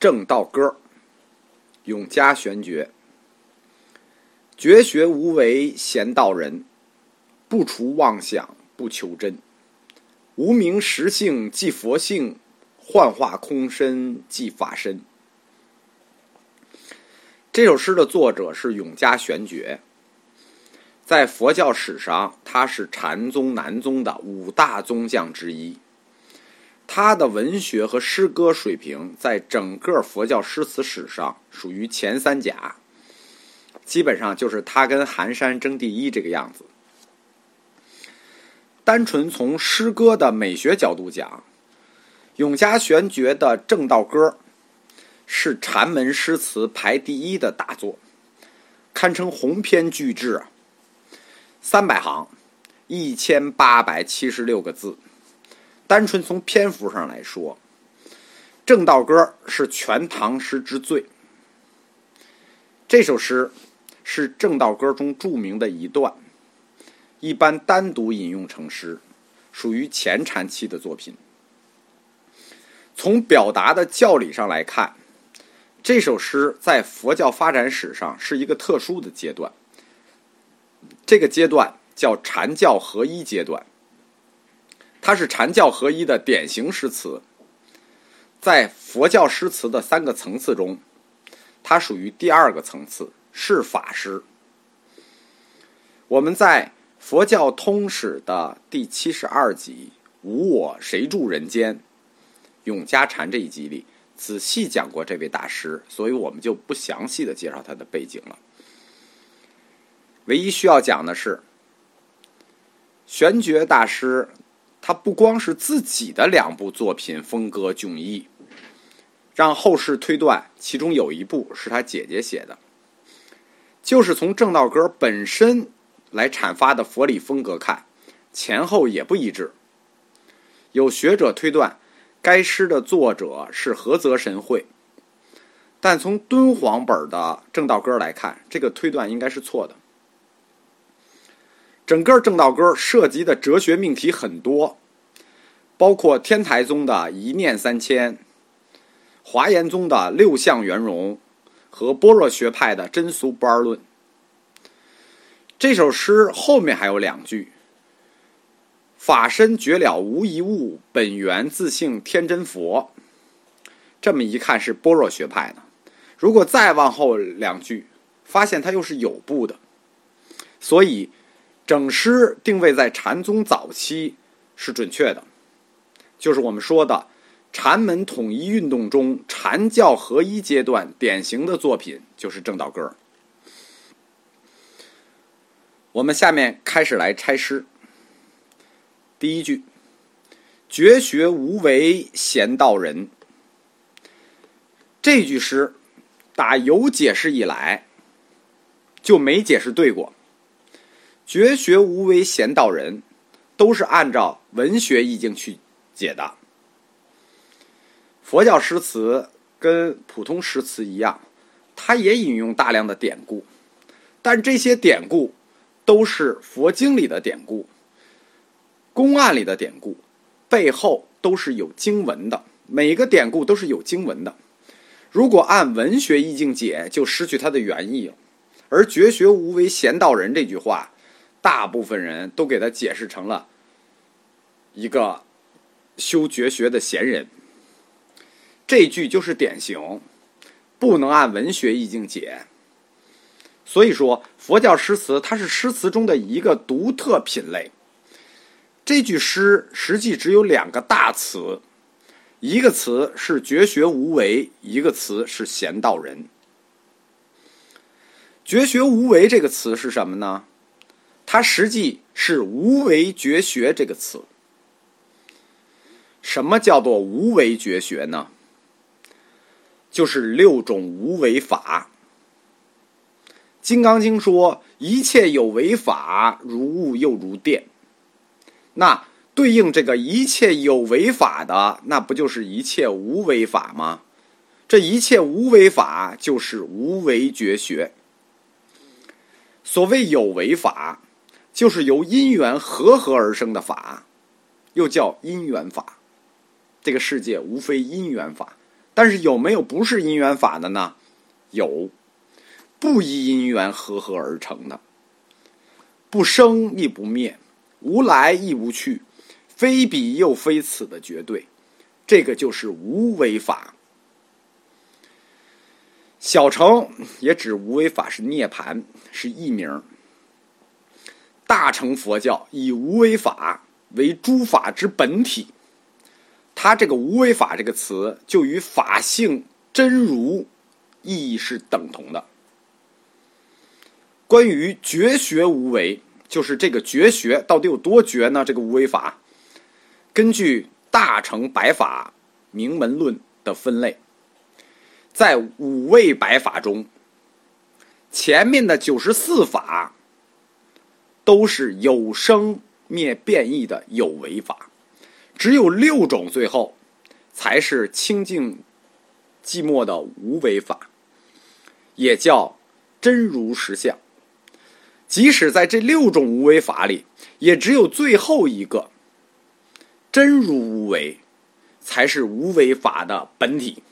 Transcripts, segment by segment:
正道歌，永嘉玄觉。绝学无为贤道人，不除妄想不求真。无名实性即佛性，幻化空身即法身。这首诗的作者是永嘉玄觉，在佛教史上，他是禅宗南宗的五大宗将之一。他的文学和诗歌水平，在整个佛教诗词史上属于前三甲，基本上就是他跟寒山争第一这个样子。单纯从诗歌的美学角度讲，永嘉玄觉的《正道歌》是禅门诗词排第一的大作，堪称鸿篇巨制！三百行，一千八百七十六个字。单纯从篇幅上来说，《正道歌》是全唐诗之最。这首诗是《正道歌》中著名的一段，一般单独引用成诗，属于前禅期的作品。从表达的教理上来看，这首诗在佛教发展史上是一个特殊的阶段。这个阶段叫禅教合一阶段。它是禅教合一的典型诗词，在佛教诗词的三个层次中，它属于第二个层次，是法诗。我们在《佛教通史》的第七十二集“无我谁住人间”永嘉禅这一集里，仔细讲过这位大师，所以我们就不详细的介绍他的背景了。唯一需要讲的是，玄觉大师。他不光是自己的两部作品风格迥异，让后世推断其中有一部是他姐姐写的。就是从正道歌本身来阐发的佛理风格看，前后也不一致。有学者推断该诗的作者是菏泽神会，但从敦煌本的正道歌来看，这个推断应该是错的。整个正道歌涉及的哲学命题很多，包括天台宗的一念三千、华严宗的六相圆融和般若学派的真俗不二论。这首诗后面还有两句：“法身绝了无一物，本源自性天真佛。”这么一看是般若学派的。如果再往后两句，发现它又是有部的，所以。整诗定位在禅宗早期是准确的，就是我们说的禅门统一运动中禅教合一阶段典型的作品就是正道歌。我们下面开始来拆诗。第一句：“绝学无为贤道人。”这句诗打有解释以来就没解释对过。绝学无为贤道人，都是按照文学意境去解的。佛教诗词跟普通诗词一样，它也引用大量的典故，但这些典故都是佛经里的典故、公案里的典故，背后都是有经文的。每个典故都是有经文的。如果按文学意境解，就失去它的原意了。而“绝学无为贤道人”这句话。大部分人都给他解释成了一个修绝学的闲人，这句就是典型，不能按文学意境解。所以说，佛教诗词它是诗词中的一个独特品类。这句诗实际只有两个大词，一个词是绝学无为，一个词是贤道人。绝学无为这个词是什么呢？它实际是“无为绝学”这个词。什么叫做无为绝学呢？就是六种无为法。《金刚经》说：“一切有为法，如雾又如电。”那对应这个一切有为法的，那不就是一切无为法吗？这一切无为法就是无为绝学。所谓有为法。就是由因缘合合而生的法，又叫因缘法。这个世界无非因缘法，但是有没有不是因缘法的呢？有，不依因缘合合而成的，不生亦不灭，无来亦无去，非彼又非此的绝对，这个就是无为法。小乘也指无为法是涅盘，是译名。大乘佛教以无为法为诸法之本体，它这个无为法这个词就与法性真如意义是等同的。关于绝学无为，就是这个绝学到底有多绝呢？这个无为法，根据大乘白法名门论的分类。在五位百法中，前面的九十四法都是有生灭变异的有为法，只有六种最后才是清净寂寞的无为法，也叫真如实相。即使在这六种无为法里，也只有最后一个真如无为才是无为法的本体。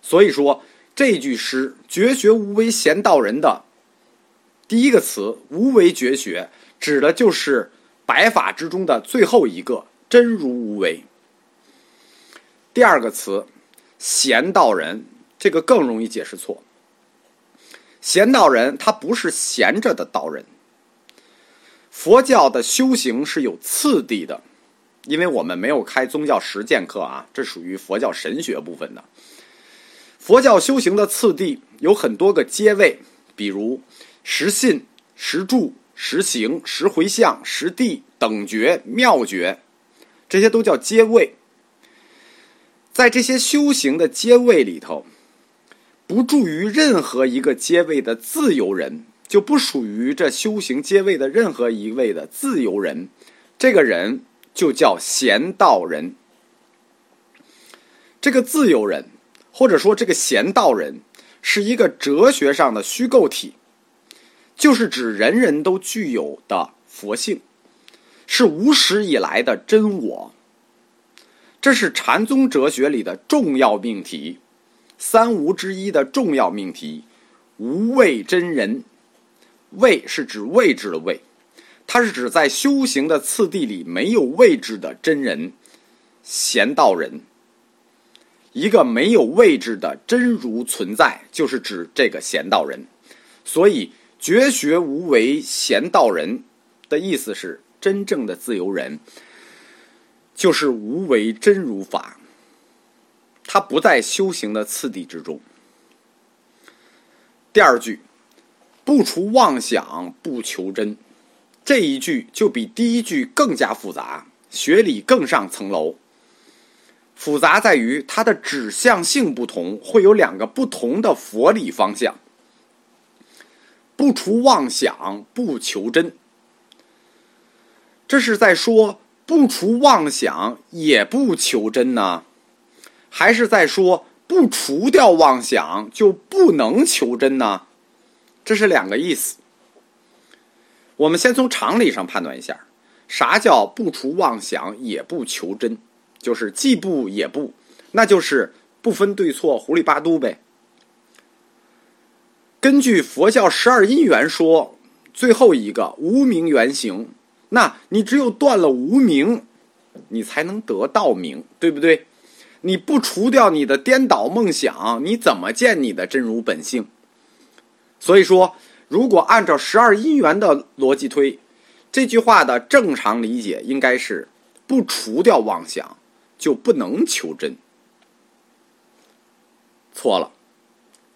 所以说，这句诗“绝学无为贤道人”的第一个词“无为绝学”，指的就是百法之中的最后一个真如无为。第二个词“贤道人”，这个更容易解释错。贤道人他不是闲着的道人。佛教的修行是有次第的，因为我们没有开宗教实践课啊，这属于佛教神学部分的。佛教修行的次第有很多个阶位，比如十信、十住、实行、实回向、实地、等觉、妙觉，这些都叫阶位。在这些修行的阶位里头，不助于任何一个阶位的自由人，就不属于这修行阶位的任何一位的自由人，这个人就叫贤道人。这个自由人。或者说，这个贤道人是一个哲学上的虚构体，就是指人人都具有的佛性，是无始以来的真我。这是禅宗哲学里的重要命题，三无之一的重要命题——无畏真人。畏是指位置的位，它是指在修行的次第里没有位置的真人，贤道人。一个没有位置的真如存在，就是指这个贤道人。所以，绝学无为贤道人的意思是真正的自由人，就是无为真如法。他不在修行的次第之中。第二句，不除妄想，不求真，这一句就比第一句更加复杂，学理更上层楼。复杂在于它的指向性不同，会有两个不同的佛理方向。不除妄想，不求真，这是在说不除妄想也不求真呢，还是在说不除掉妄想就不能求真呢？这是两个意思。我们先从常理上判断一下，啥叫不除妄想也不求真？就是既不也不，那就是不分对错，糊里八嘟呗。根据佛教十二因缘说，最后一个无名原型，那你只有断了无名，你才能得道名，对不对？你不除掉你的颠倒梦想，你怎么见你的真如本性？所以说，如果按照十二因缘的逻辑推，这句话的正常理解应该是不除掉妄想。就不能求真，错了，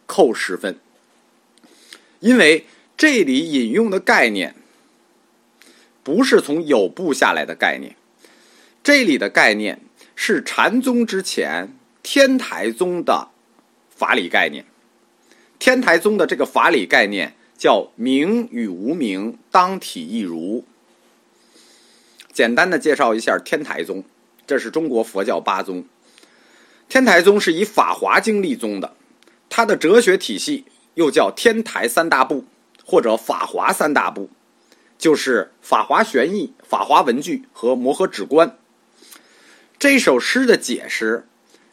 扣十分。因为这里引用的概念不是从有部下来的概念，这里的概念是禅宗之前天台宗的法理概念。天台宗的这个法理概念叫“名与无名，当体一如”。简单的介绍一下天台宗。这是中国佛教八宗，天台宗是以《法华经》立宗的，它的哲学体系又叫天台三大部或者法华三大部，就是《法华玄义》《法华文具》和《摩诃止观》。这首诗的解释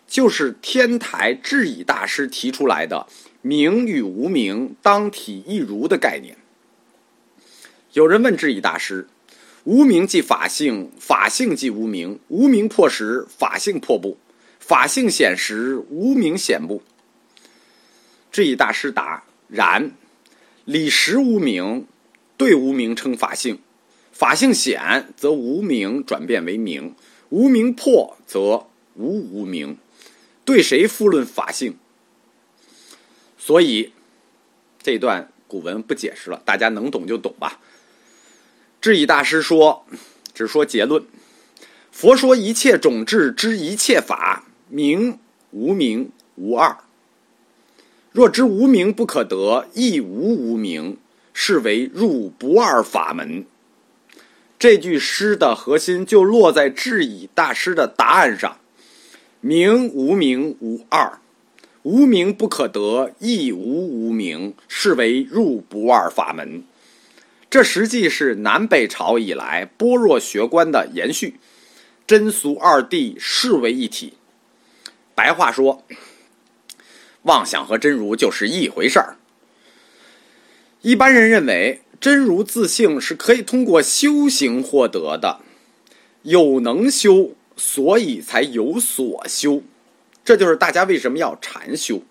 就是天台智以大师提出来的“名与无名当体一如”的概念。有人问智以大师：“无名即法性，法性即无名，无名破时，法性破不？法性显时，无名显不？”智以大师答：“然，理实无名，对无名称法性；法性显，则无名转变为名；无名破，则无无名。对谁复论法性？所以这段古文不解释了，大家能懂就懂吧。”智以大师说：“只说结论，佛说一切种智知一切法，名无名无二。”若知无名不可得，亦无无名，是为入不二法门。这句诗的核心就落在智以大师的答案上：名无名无二，无名不可得，亦无无名，是为入不二法门。这实际是南北朝以来般若学观的延续，真俗二谛视为一体。白话说。妄想和真如就是一回事儿。一般人认为真如自性是可以通过修行获得的，有能修，所以才有所修。这就是大家为什么要禅修。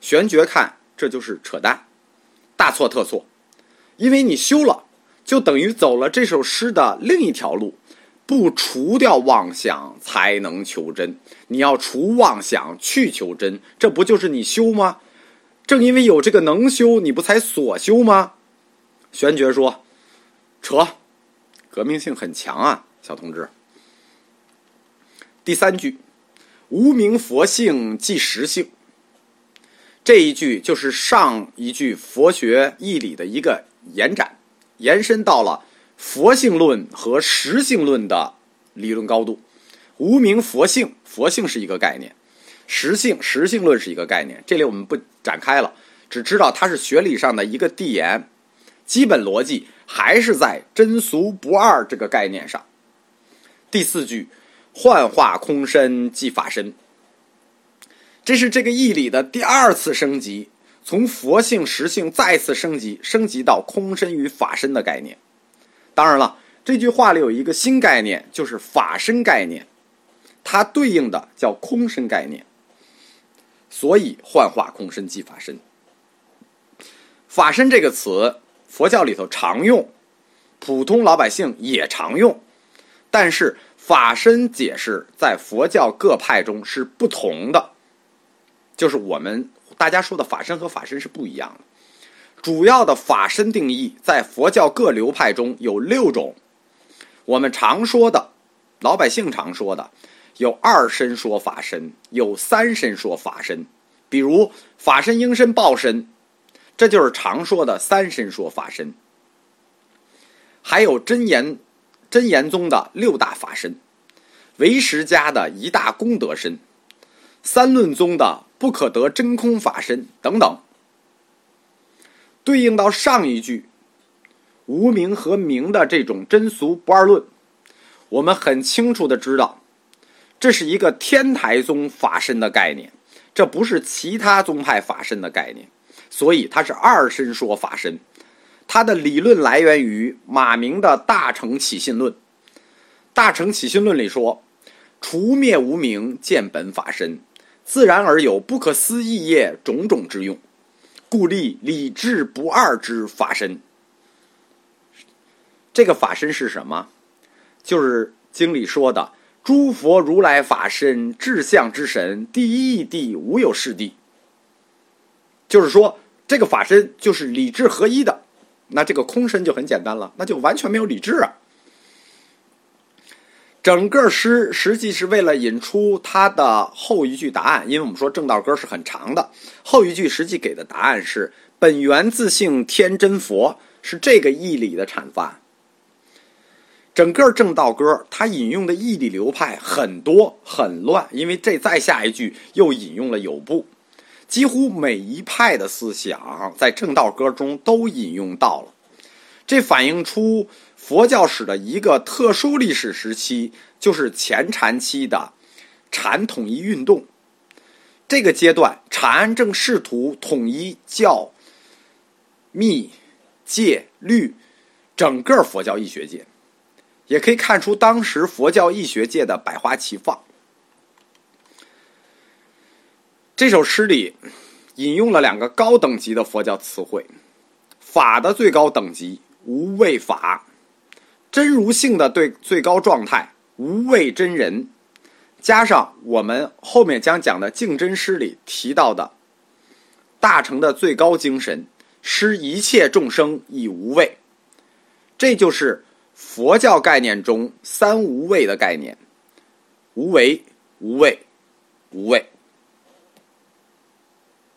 玄觉看这就是扯淡，大错特错。因为你修了，就等于走了这首诗的另一条路。不除掉妄想，才能求真。你要除妄想，去求真，这不就是你修吗？正因为有这个能修，你不才所修吗？玄觉说：“扯，革命性很强啊，小同志。”第三句，“无名佛性即实性”，这一句就是上一句佛学义理的一个延展，延伸到了。佛性论和实性论的理论高度，无名佛性，佛性是一个概念；实性，实性论是一个概念。这里我们不展开了，只知道它是学理上的一个递延，基本逻辑还是在真俗不二这个概念上。第四句，幻化空身即法身，这是这个义理的第二次升级，从佛性、实性再次升级，升级到空身与法身的概念。当然了，这句话里有一个新概念，就是法身概念，它对应的叫空身概念。所以幻化空身即法身。法身这个词，佛教里头常用，普通老百姓也常用，但是法身解释在佛教各派中是不同的，就是我们大家说的法身和法身是不一样的。主要的法身定义在佛教各流派中有六种，我们常说的，老百姓常说的，有二身说法身，有三身说法身，比如法身、应身、报身，这就是常说的三身说法身。还有真言真言宗的六大法身，唯识家的一大功德身，三论宗的不可得真空法身等等。对应到上一句“无名和名”的这种真俗不二论，我们很清楚的知道，这是一个天台宗法身的概念，这不是其他宗派法身的概念，所以它是二身说法身。它的理论来源于马明的《大乘起信论》，《大乘起信论》里说：“除灭无名，见本法身，自然而有不可思议业种种之用。”故立理智不二之法身，这个法身是什么？就是经里说的诸佛如来法身，至相之神，第一义谛，无有是谛。就是说，这个法身就是理智合一的。那这个空身就很简单了，那就完全没有理智啊。整个诗实际是为了引出它的后一句答案，因为我们说正道歌是很长的，后一句实际给的答案是“本源自性天真佛”，是这个义理的阐发。整个正道歌它引用的义理流派很多很乱，因为这再下一句又引用了有部，几乎每一派的思想在正道歌中都引用到了，这反映出。佛教史的一个特殊历史时期，就是前禅期的禅统一运动。这个阶段，禅正试图统一教、密、戒、律整个佛教义学界，也可以看出当时佛教义学界的百花齐放。这首诗里引用了两个高等级的佛教词汇：法的最高等级无畏法，真如性的对最高状态无畏真人。加上我们后面将讲的净真师里提到的大乘的最高精神，施一切众生以无畏，这就是佛教概念中三无畏的概念：无为、无畏、无畏。